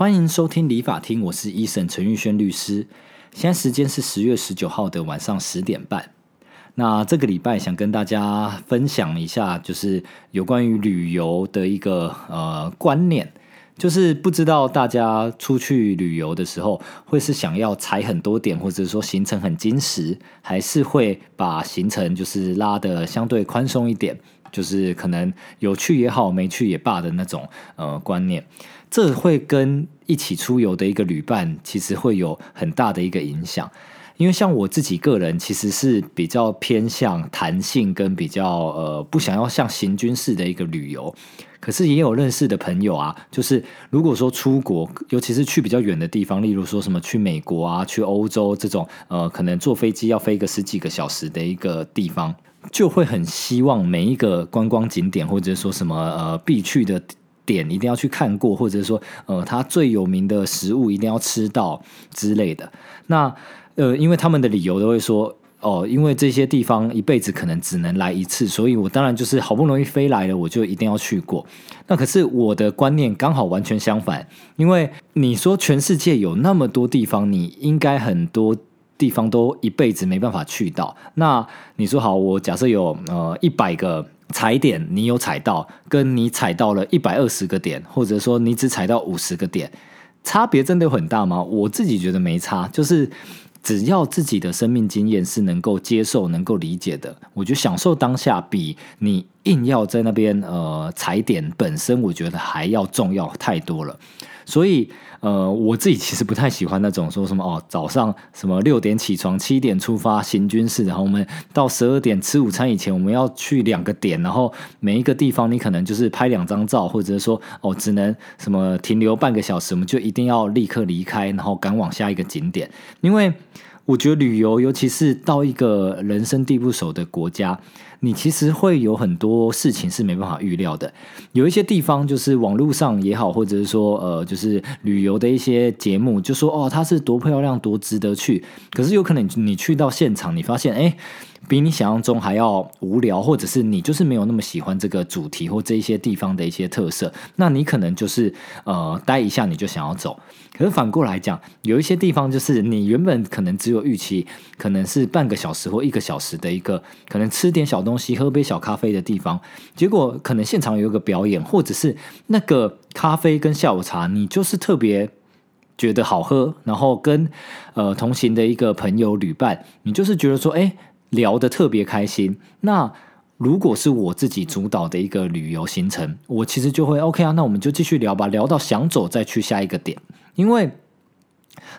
欢迎收听理法厅，我是医生陈玉轩律师。现在时间是十月十九号的晚上十点半。那这个礼拜想跟大家分享一下，就是有关于旅游的一个呃观念，就是不知道大家出去旅游的时候，会是想要踩很多点，或者说行程很精实，还是会把行程就是拉的相对宽松一点，就是可能有去也好，没去也罢的那种呃观念。这会跟一起出游的一个旅伴，其实会有很大的一个影响。因为像我自己个人，其实是比较偏向弹性跟比较呃不想要像行军式的一个旅游。可是也有认识的朋友啊，就是如果说出国，尤其是去比较远的地方，例如说什么去美国啊、去欧洲这种，呃，可能坐飞机要飞个十几个小时的一个地方，就会很希望每一个观光景点或者说什么呃必去的。点一定要去看过，或者说，呃，他最有名的食物一定要吃到之类的。那，呃，因为他们的理由都会说，哦，因为这些地方一辈子可能只能来一次，所以我当然就是好不容易飞来了，我就一定要去过。那可是我的观念刚好完全相反，因为你说全世界有那么多地方，你应该很多地方都一辈子没办法去到。那你说好，我假设有呃一百个。踩点你有踩到，跟你踩到了一百二十个点，或者说你只踩到五十个点，差别真的有很大吗？我自己觉得没差，就是只要自己的生命经验是能够接受、能够理解的，我觉得享受当下比你硬要在那边呃踩点本身，我觉得还要重要太多了。所以，呃，我自己其实不太喜欢那种说什么哦，早上什么六点起床，七点出发行军式，然后我们到十二点吃午餐以前，我们要去两个点，然后每一个地方你可能就是拍两张照，或者说哦，只能什么停留半个小时，我们就一定要立刻离开，然后赶往下一个景点，因为我觉得旅游，尤其是到一个人生地不熟的国家。你其实会有很多事情是没办法预料的，有一些地方就是网络上也好，或者是说呃，就是旅游的一些节目，就说哦，它是多漂亮，多值得去。可是有可能你去到现场，你发现哎。比你想象中还要无聊，或者是你就是没有那么喜欢这个主题或这一些地方的一些特色，那你可能就是呃待一下你就想要走。可是反过来讲，有一些地方就是你原本可能只有预期，可能是半个小时或一个小时的一个可能吃点小东西、喝杯小咖啡的地方，结果可能现场有一个表演，或者是那个咖啡跟下午茶，你就是特别觉得好喝，然后跟呃同行的一个朋友旅伴，你就是觉得说，哎。聊得特别开心。那如果是我自己主导的一个旅游行程，我其实就会 OK 啊。那我们就继续聊吧，聊到想走再去下一个点，因为。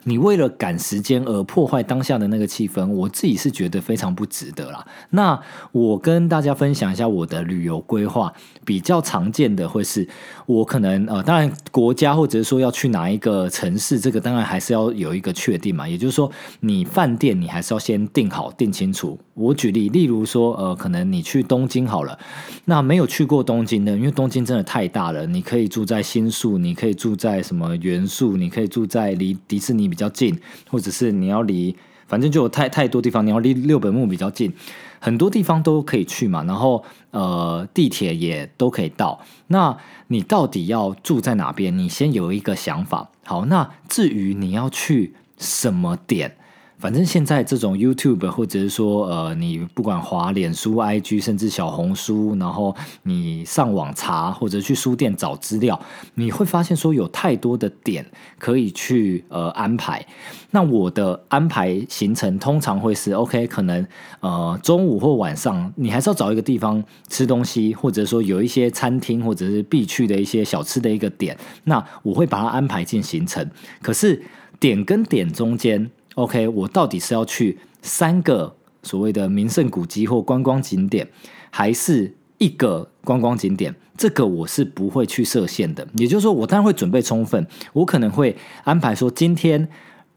你为了赶时间而破坏当下的那个气氛，我自己是觉得非常不值得啦。那我跟大家分享一下我的旅游规划，比较常见的会是，我可能呃，当然国家或者是说要去哪一个城市，这个当然还是要有一个确定嘛。也就是说，你饭店你还是要先订好、订清楚。我举例，例如说呃，可能你去东京好了，那没有去过东京的，因为东京真的太大了，你可以住在新宿，你可以住在什么元素，你可以住在离迪是。你比较近，或者是你要离，反正就有太太多地方，你要离六本木比较近，很多地方都可以去嘛。然后呃，地铁也都可以到。那你到底要住在哪边？你先有一个想法。好，那至于你要去什么点？反正现在这种 YouTube 或者是说，呃，你不管滑脸书、IG，甚至小红书，然后你上网查或者去书店找资料，你会发现说有太多的点可以去呃安排。那我的安排行程通常会是 OK，可能呃中午或晚上你还是要找一个地方吃东西，或者说有一些餐厅或者是必去的一些小吃的一个点，那我会把它安排进行程。可是点跟点中间。OK，我到底是要去三个所谓的名胜古迹或观光景点，还是一个观光景点？这个我是不会去设限的。也就是说，我当然会准备充分，我可能会安排说，今天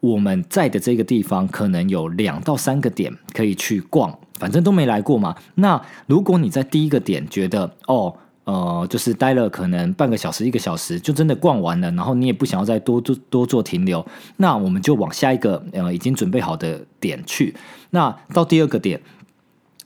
我们在的这个地方可能有两到三个点可以去逛，反正都没来过嘛。那如果你在第一个点觉得哦。呃，就是待了可能半个小时、一个小时，就真的逛完了，然后你也不想要再多多多做停留，那我们就往下一个呃已经准备好的点去。那到第二个点，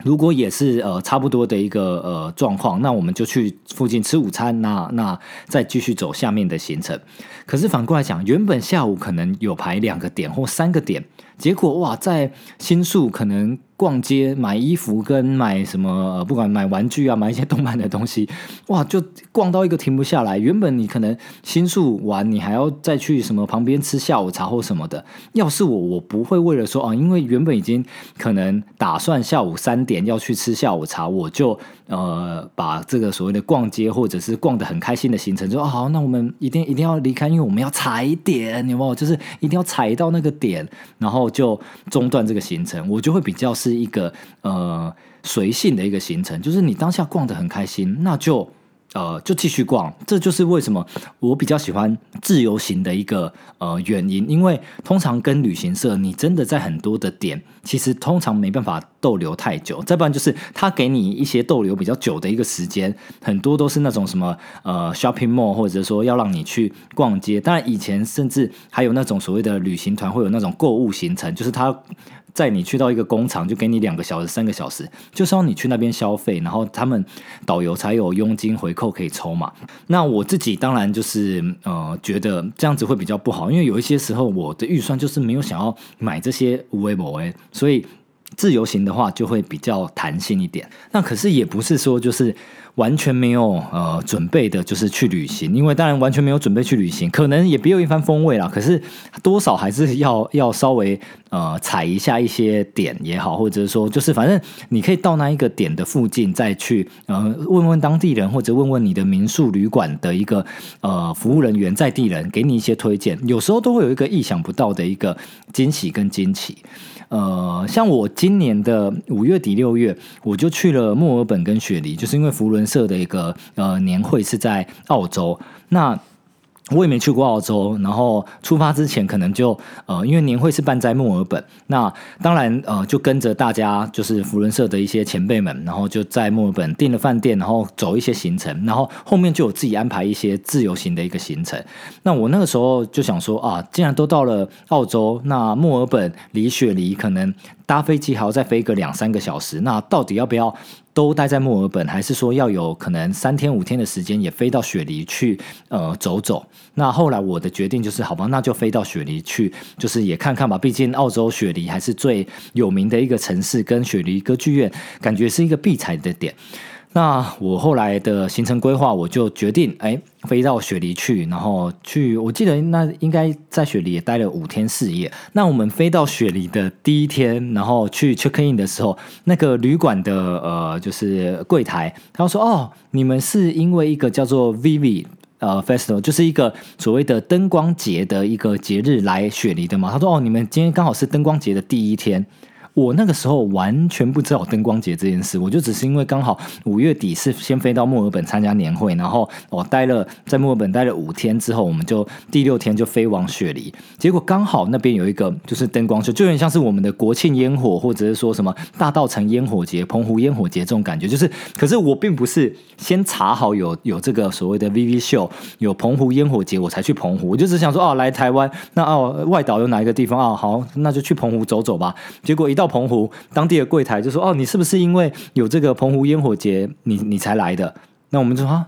如果也是呃差不多的一个呃状况，那我们就去附近吃午餐，那那再继续走下面的行程。可是反过来讲，原本下午可能有排两个点或三个点，结果哇，在新宿可能。逛街买衣服跟买什么呃，不管买玩具啊，买一些动漫的东西，哇，就逛到一个停不下来。原本你可能新宿玩，你还要再去什么旁边吃下午茶或什么的。要是我，我不会为了说啊，因为原本已经可能打算下午三点要去吃下午茶，我就呃把这个所谓的逛街或者是逛的很开心的行程，说好，那我们一定一定要离开，因为我们要踩点，有没有？就是一定要踩到那个点，然后就中断这个行程，我就会比较是。是一个呃随性的一个行程，就是你当下逛的很开心，那就呃就继续逛。这就是为什么我比较喜欢自由行的一个呃原因，因为通常跟旅行社，你真的在很多的点，其实通常没办法逗留太久。再不然就是他给你一些逗留比较久的一个时间，很多都是那种什么呃 shopping mall，或者说要让你去逛街。当然以前甚至还有那种所谓的旅行团会有那种购物行程，就是他。在你去到一个工厂，就给你两个小时、三个小时，就是要你去那边消费，然后他们导游才有佣金回扣可以抽嘛。那我自己当然就是呃，觉得这样子会比较不好，因为有一些时候我的预算就是没有想要买这些无为某为，所以自由行的话就会比较弹性一点。那可是也不是说就是。完全没有呃准备的，就是去旅行，因为当然完全没有准备去旅行，可能也别有一番风味啦。可是多少还是要要稍微呃踩一下一些点也好，或者是说，就是反正你可以到那一个点的附近再去呃问问当地人，或者问问你的民宿旅馆的一个呃服务人员在地人，给你一些推荐，有时候都会有一个意想不到的一个惊喜跟惊奇。呃，像我今年的五月底六月，我就去了墨尔本跟雪梨，就是因为福伦社的一个呃年会是在澳洲，那。我也没去过澳洲，然后出发之前可能就呃，因为年会是办在墨尔本，那当然呃，就跟着大家就是福伦社的一些前辈们，然后就在墨尔本订了饭店，然后走一些行程，然后后面就有自己安排一些自由行的一个行程。那我那个时候就想说啊，既然都到了澳洲，那墨尔本离雪梨可能搭飞机还要再飞个两三个小时，那到底要不要？都待在墨尔本，还是说要有可能三天五天的时间也飞到雪梨去呃走走？那后来我的决定就是，好吧，那就飞到雪梨去，就是也看看吧。毕竟澳洲雪梨还是最有名的一个城市，跟雪梨歌剧院感觉是一个必踩的点。那我后来的行程规划，我就决定，哎，飞到雪梨去，然后去，我记得那应该在雪梨也待了五天四夜。那我们飞到雪梨的第一天，然后去 check in 的时候，那个旅馆的呃，就是柜台，他说，哦，你们是因为一个叫做 Vivi 呃 Festival，就是一个所谓的灯光节的一个节日来雪梨的吗？他说，哦，你们今天刚好是灯光节的第一天。我那个时候完全不知道灯光节这件事，我就只是因为刚好五月底是先飞到墨尔本参加年会，然后我待了在墨尔本待了五天之后，我们就第六天就飞往雪梨，结果刚好那边有一个就是灯光秀，就有点像是我们的国庆烟火，或者是说什么大道城烟火节、澎湖烟火节这种感觉。就是，可是我并不是先查好有有这个所谓的 VV 秀，有澎湖烟火节我才去澎湖，我就只想说哦，来台湾那哦外岛有哪一个地方啊？好，那就去澎湖走走吧。结果一到澎湖当地的柜台就说：“哦，你是不是因为有这个澎湖烟火节，你你才来的？”那我们就说：“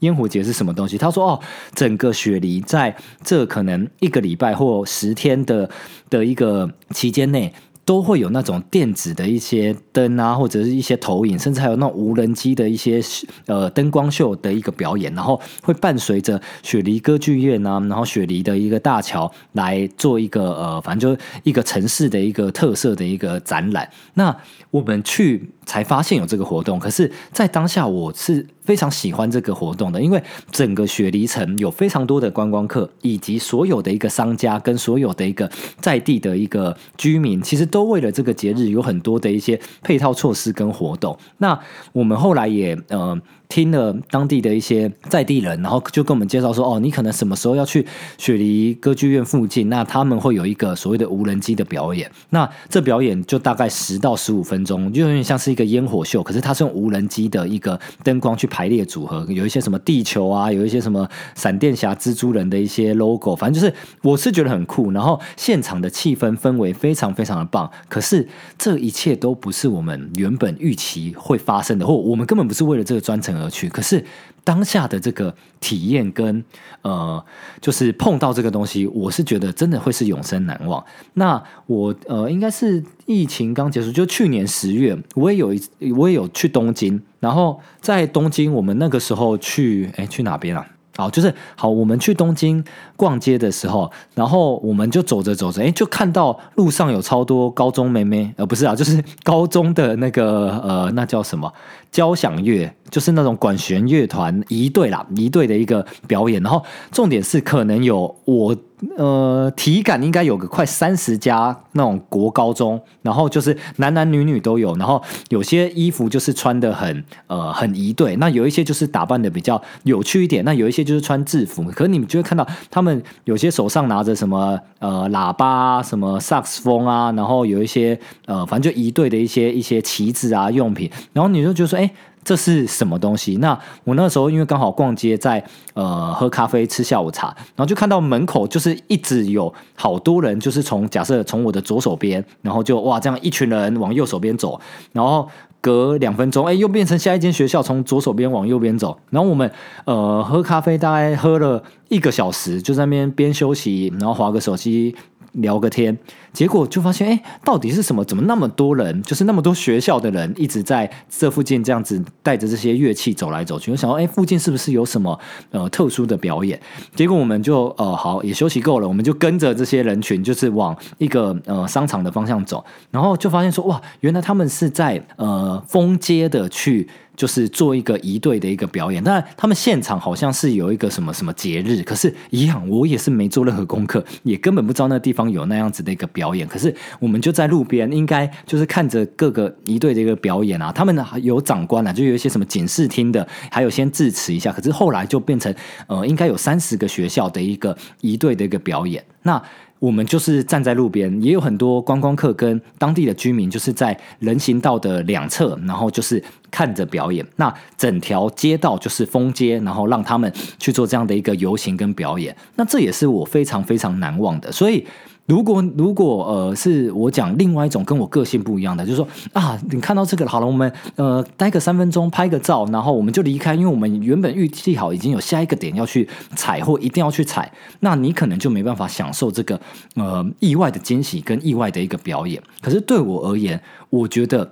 烟火节是什么东西？”他说：“哦，整个雪梨在这可能一个礼拜或十天的的一个期间内。”都会有那种电子的一些灯啊，或者是一些投影，甚至还有那种无人机的一些呃灯光秀的一个表演，然后会伴随着雪梨歌剧院啊，然后雪梨的一个大桥来做一个呃，反正就一个城市的一个特色的一个展览。那我们去才发现有这个活动，可是，在当下我是。非常喜欢这个活动的，因为整个雪梨城有非常多的观光客，以及所有的一个商家跟所有的一个在地的一个居民，其实都为了这个节日有很多的一些配套措施跟活动。那我们后来也呃听了当地的一些在地人，然后就跟我们介绍说，哦，你可能什么时候要去雪梨歌剧院附近，那他们会有一个所谓的无人机的表演。那这表演就大概十到十五分钟，就有点像是一个烟火秀，可是它是用无人机的一个灯光去排列组合，有一些什么地球啊，有一些什么闪电侠、蜘蛛人的一些 logo，反正就是我是觉得很酷。然后现场的气氛氛围非常非常的棒，可是这一切都不是我们原本预期会发生的，或我们根本不是为了这个专程而去。可是当下的这个体验跟呃，就是碰到这个东西，我是觉得真的会是永生难忘。那我呃，应该是疫情刚结束，就去年十月，我也有一我也有去东京，然后在东京，我们那个时候去，哎，去哪边啊？好，就是好，我们去东京逛街的时候，然后我们就走着走着，哎，就看到路上有超多高中妹妹，呃，不是啊，就是高中的那个呃，那叫什么交响乐，就是那种管弦乐团一队啦，一队的一个表演。然后重点是可能有我。呃，体感应该有个快三十家那种国高中，然后就是男男女女都有，然后有些衣服就是穿的很呃很一对，那有一些就是打扮的比较有趣一点，那有一些就是穿制服，可是你们就会看到他们有些手上拿着什么呃喇叭、什么萨克斯风啊，然后有一些呃反正就一对的一些一些旗子啊用品，然后你就觉得说，哎。这是什么东西？那我那时候因为刚好逛街，在呃喝咖啡吃下午茶，然后就看到门口就是一直有好多人，就是从假设从我的左手边，然后就哇这样一群人往右手边走，然后隔两分钟，哎又变成下一间学校从左手边往右边走，然后我们呃喝咖啡大概喝了一个小时，就在那边边休息，然后划个手机。聊个天，结果就发现，哎，到底是什么？怎么那么多人？就是那么多学校的人一直在这附近这样子带着这些乐器走来走去。我想到，哎，附近是不是有什么呃特殊的表演？结果我们就呃好也休息够了，我们就跟着这些人群，就是往一个呃商场的方向走，然后就发现说，哇，原来他们是在呃封街的去。就是做一个一队的一个表演，当然他们现场好像是有一个什么什么节日，可是，一样我也是没做任何功课，也根本不知道那地方有那样子的一个表演。可是我们就在路边，应该就是看着各个一队的一个表演啊。他们有长官啊，就有一些什么警视厅的，还有先致辞一下。可是后来就变成呃，应该有三十个学校的一个一队的一个表演。那我们就是站在路边，也有很多观光客跟当地的居民，就是在人行道的两侧，然后就是看着表演。那整条街道就是封街，然后让他们去做这样的一个游行跟表演。那这也是我非常非常难忘的，所以。如果如果呃是我讲另外一种跟我个性不一样的，就是说啊，你看到这个好了，我们呃待个三分钟拍个照，然后我们就离开，因为我们原本预计好已经有下一个点要去踩或一定要去踩，那你可能就没办法享受这个呃意外的惊喜跟意外的一个表演。可是对我而言，我觉得。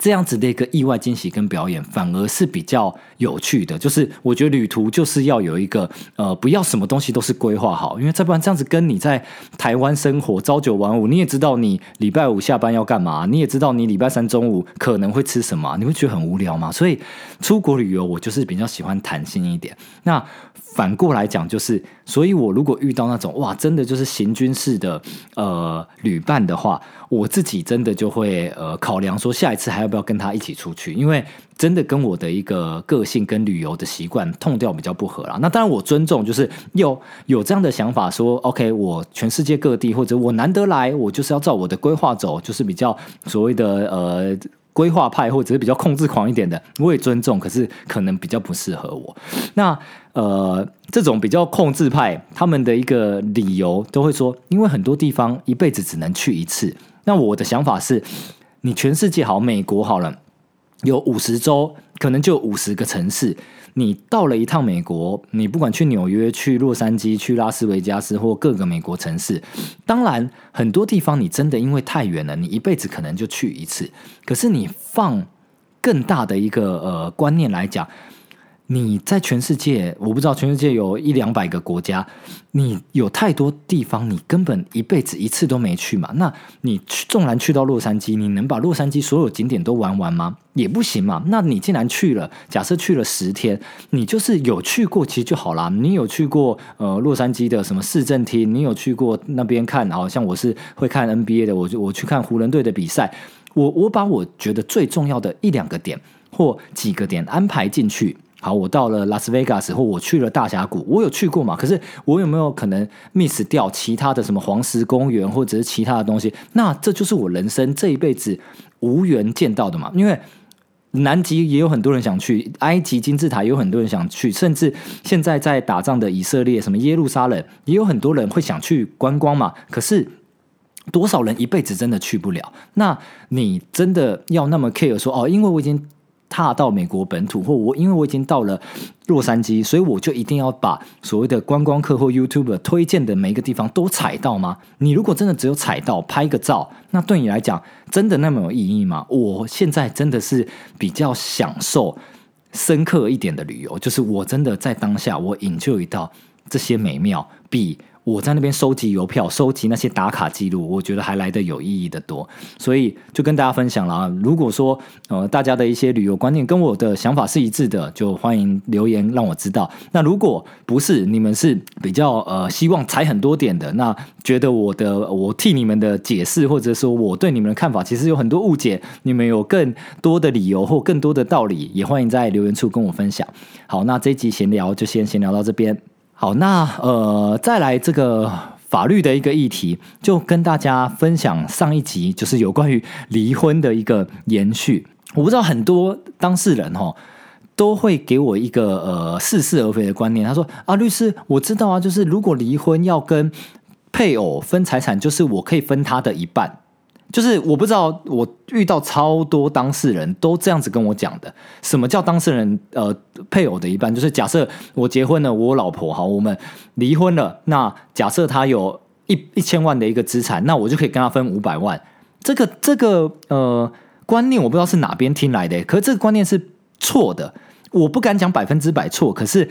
这样子的一个意外惊喜跟表演，反而是比较有趣的。就是我觉得旅途就是要有一个呃，不要什么东西都是规划好，因为再不然这样子跟你在台湾生活朝九晚五，你也知道你礼拜五下班要干嘛，你也知道你礼拜三中午可能会吃什么，你会觉得很无聊嘛。所以出国旅游，我就是比较喜欢弹性一点。那反过来讲，就是，所以我如果遇到那种哇，真的就是行军式的呃旅伴的话，我自己真的就会呃考量说，下一次还要不要跟他一起出去，因为真的跟我的一个个性跟旅游的习惯痛调比较不合啦。那当然我尊重，就是有有这样的想法说，OK，我全世界各地或者我难得来，我就是要照我的规划走，就是比较所谓的呃。规划派或者是比较控制狂一点的，我也尊重，可是可能比较不适合我。那呃，这种比较控制派，他们的一个理由都会说，因为很多地方一辈子只能去一次。那我的想法是，你全世界好，美国好了，有五十州，可能就五十个城市。你到了一趟美国，你不管去纽约、去洛杉矶、去拉斯维加斯或各个美国城市，当然很多地方你真的因为太远了，你一辈子可能就去一次。可是你放更大的一个呃观念来讲。你在全世界，我不知道全世界有一两百个国家，你有太多地方，你根本一辈子一次都没去嘛？那你去纵然去到洛杉矶，你能把洛杉矶所有景点都玩完吗？也不行嘛。那你既然去了，假设去了十天，你就是有去过，其实就好啦。你有去过呃洛杉矶的什么市政厅？你有去过那边看？好像我是会看 NBA 的，我就我去看湖人队的比赛。我我把我觉得最重要的一两个点。或几个点安排进去。好，我到了拉斯维加斯，或我去了大峡谷，我有去过嘛？可是我有没有可能 miss 掉其他的什么黄石公园或者是其他的东西？那这就是我人生这一辈子无缘见到的嘛？因为南极也有很多人想去，埃及金字塔也有很多人想去，甚至现在在打仗的以色列，什么耶路撒冷也有很多人会想去观光嘛？可是多少人一辈子真的去不了？那你真的要那么 care 说哦？因为我已经。踏到美国本土，或我因为我已经到了洛杉矶，所以我就一定要把所谓的观光客或 YouTube 推荐的每一个地方都踩到吗？你如果真的只有踩到拍个照，那对你来讲真的那么有意义吗？我现在真的是比较享受深刻一点的旅游，就是我真的在当下我引就一道这些美妙比。我在那边收集邮票，收集那些打卡记录，我觉得还来得有意义的多，所以就跟大家分享了啊。如果说呃大家的一些旅游观念跟我的想法是一致的，就欢迎留言让我知道。那如果不是，你们是比较呃希望踩很多点的，那觉得我的我替你们的解释，或者说我对你们的看法其实有很多误解，你们有更多的理由或更多的道理，也欢迎在留言处跟我分享。好，那这一集闲聊就先闲聊到这边。好，那呃，再来这个法律的一个议题，就跟大家分享上一集，就是有关于离婚的一个延续。我不知道很多当事人哈，都会给我一个呃似是而非的观念。他说啊，律师，我知道啊，就是如果离婚要跟配偶分财产，就是我可以分他的一半。就是我不知道，我遇到超多当事人都这样子跟我讲的。什么叫当事人？呃，配偶的一半，就是假设我结婚了，我老婆好，我们离婚了。那假设他有一一千万的一个资产，那我就可以跟他分五百万。这个这个呃观念，我不知道是哪边听来的，可是这个观念是错的。我不敢讲百分之百错，可是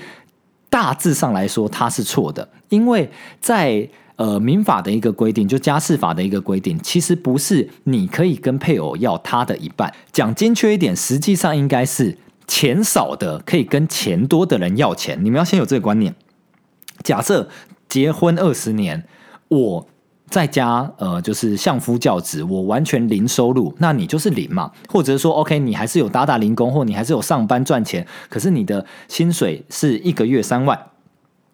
大致上来说，它是错的，因为在。呃，民法的一个规定，就家事法的一个规定，其实不是你可以跟配偶要他的一半。讲精确一点，实际上应该是钱少的可以跟钱多的人要钱。你们要先有这个观念。假设结婚二十年，我在家呃就是相夫教子，我完全零收入，那你就是零嘛。或者说，OK，你还是有打打零工，或你还是有上班赚钱，可是你的薪水是一个月三万。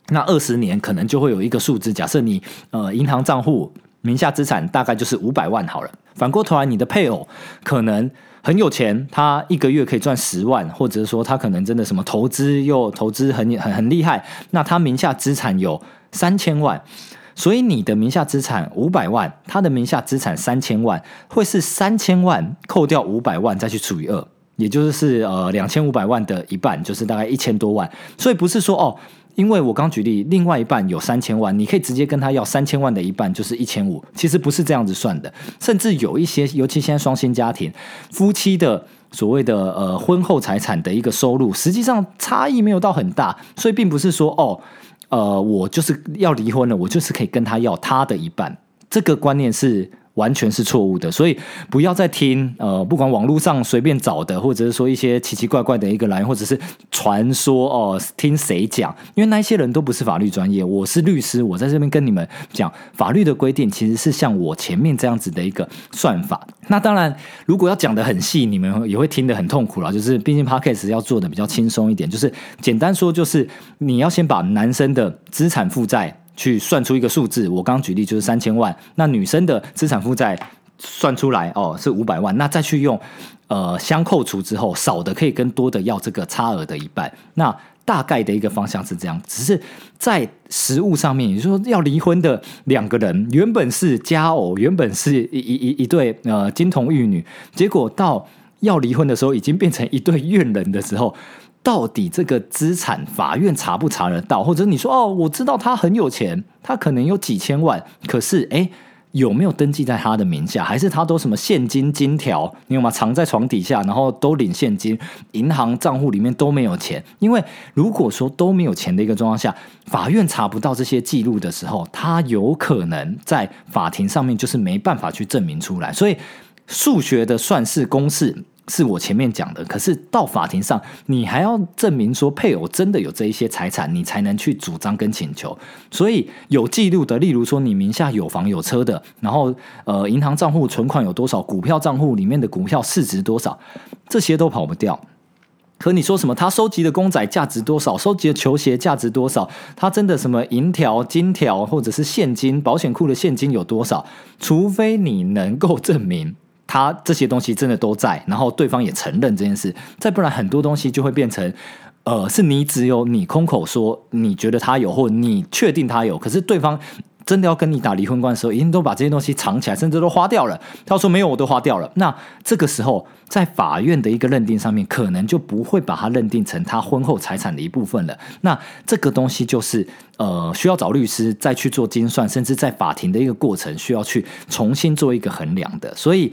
那二十年可能就会有一个数字，假设你呃银行账户名下资产大概就是五百万好了。反过头来，你的配偶可能很有钱，他一个月可以赚十万，或者说他可能真的什么投资又投资很很很厉害，那他名下资产有三千万，所以你的名下资产五百万，他的名下资产三千万，会是三千万扣掉五百万再去除以二，也就是呃两千五百万的一半，就是大概一千多万。所以不是说哦。因为我刚举例，另外一半有三千万，你可以直接跟他要三千万的一半，就是一千五。其实不是这样子算的，甚至有一些，尤其现在双薪家庭，夫妻的所谓的呃婚后财产的一个收入，实际上差异没有到很大，所以并不是说哦，呃，我就是要离婚了，我就是可以跟他要他的一半，这个观念是。完全是错误的，所以不要再听呃，不管网络上随便找的，或者是说一些奇奇怪怪的一个来源，或者是传说哦，听谁讲？因为那些人都不是法律专业，我是律师，我在这边跟你们讲法律的规定，其实是像我前面这样子的一个算法。那当然，如果要讲的很细，你们也会听得很痛苦了。就是毕竟 podcast 要做的比较轻松一点，就是简单说，就是你要先把男生的资产负债。去算出一个数字，我刚刚举例就是三千万。那女生的资产负债算出来哦是五百万，那再去用呃相扣除之后，少的可以跟多的要这个差额的一半。那大概的一个方向是这样，只是在实物上面，你说要离婚的两个人原本是佳偶，原本是一一一一对呃金童玉女，结果到要离婚的时候，已经变成一对怨人的时候。到底这个资产法院查不查得到？或者你说哦，我知道他很有钱，他可能有几千万，可是哎，有没有登记在他的名下？还是他都什么现金金条？你有吗？藏在床底下，然后都领现金，银行账户里面都没有钱。因为如果说都没有钱的一个状况下，法院查不到这些记录的时候，他有可能在法庭上面就是没办法去证明出来。所以数学的算式公式。是我前面讲的，可是到法庭上，你还要证明说配偶真的有这一些财产，你才能去主张跟请求。所以有记录的，例如说你名下有房有车的，然后呃银行账户存款有多少，股票账户里面的股票市值多少，这些都跑不掉。可你说什么？他收集的公仔价值多少？收集的球鞋价值多少？他真的什么银条、金条，或者是现金？保险库的现金有多少？除非你能够证明他这些东西真的都在，然后对方也承认这件事，再不然很多东西就会变成，呃，是你只有你空口说你觉得他有，或你确定他有，可是对方。真的要跟你打离婚关的时候，一定都把这些东西藏起来，甚至都花掉了。他说没有，我都花掉了。那这个时候，在法院的一个认定上面，可能就不会把它认定成他婚后财产的一部分了。那这个东西就是呃，需要找律师再去做精算，甚至在法庭的一个过程需要去重新做一个衡量的。所以。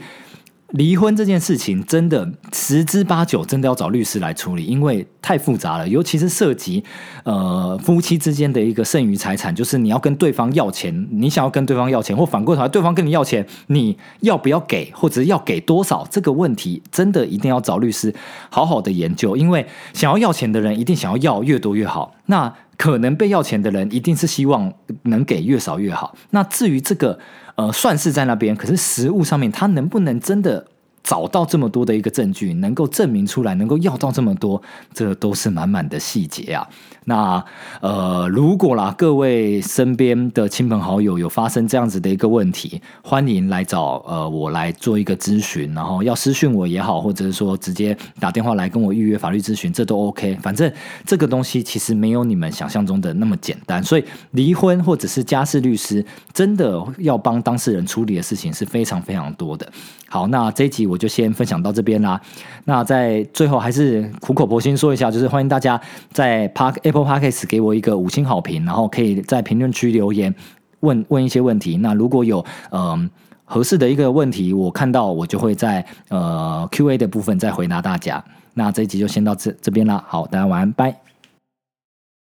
离婚这件事情真的十之八九真的要找律师来处理，因为太复杂了，尤其是涉及呃夫妻之间的一个剩余财产，就是你要跟对方要钱，你想要跟对方要钱，或反过头来对方跟你要钱，你要不要给，或者要给多少，这个问题真的一定要找律师好好的研究，因为想要要钱的人一定想要要越多越好，那可能被要钱的人一定是希望能给越少越好，那至于这个。呃，算是在那边，可是实物上面，它能不能真的？找到这么多的一个证据，能够证明出来，能够要到这么多，这都是满满的细节啊。那呃，如果啦，各位身边的亲朋好友有发生这样子的一个问题，欢迎来找呃我来做一个咨询，然后要私讯我也好，或者是说直接打电话来跟我预约法律咨询，这都 OK。反正这个东西其实没有你们想象中的那么简单，所以离婚或者是家事律师真的要帮当事人处理的事情是非常非常多的。好，那这一集我我就先分享到这边啦。那在最后还是苦口婆心说一下，就是欢迎大家在 Park Apple Podcast 给我一个五星好评，然后可以在评论区留言问问一些问题。那如果有嗯合适的一个问题，我看到我就会在呃 Q A 的部分再回答大家。那这一集就先到这这边啦。好，大家晚安，拜。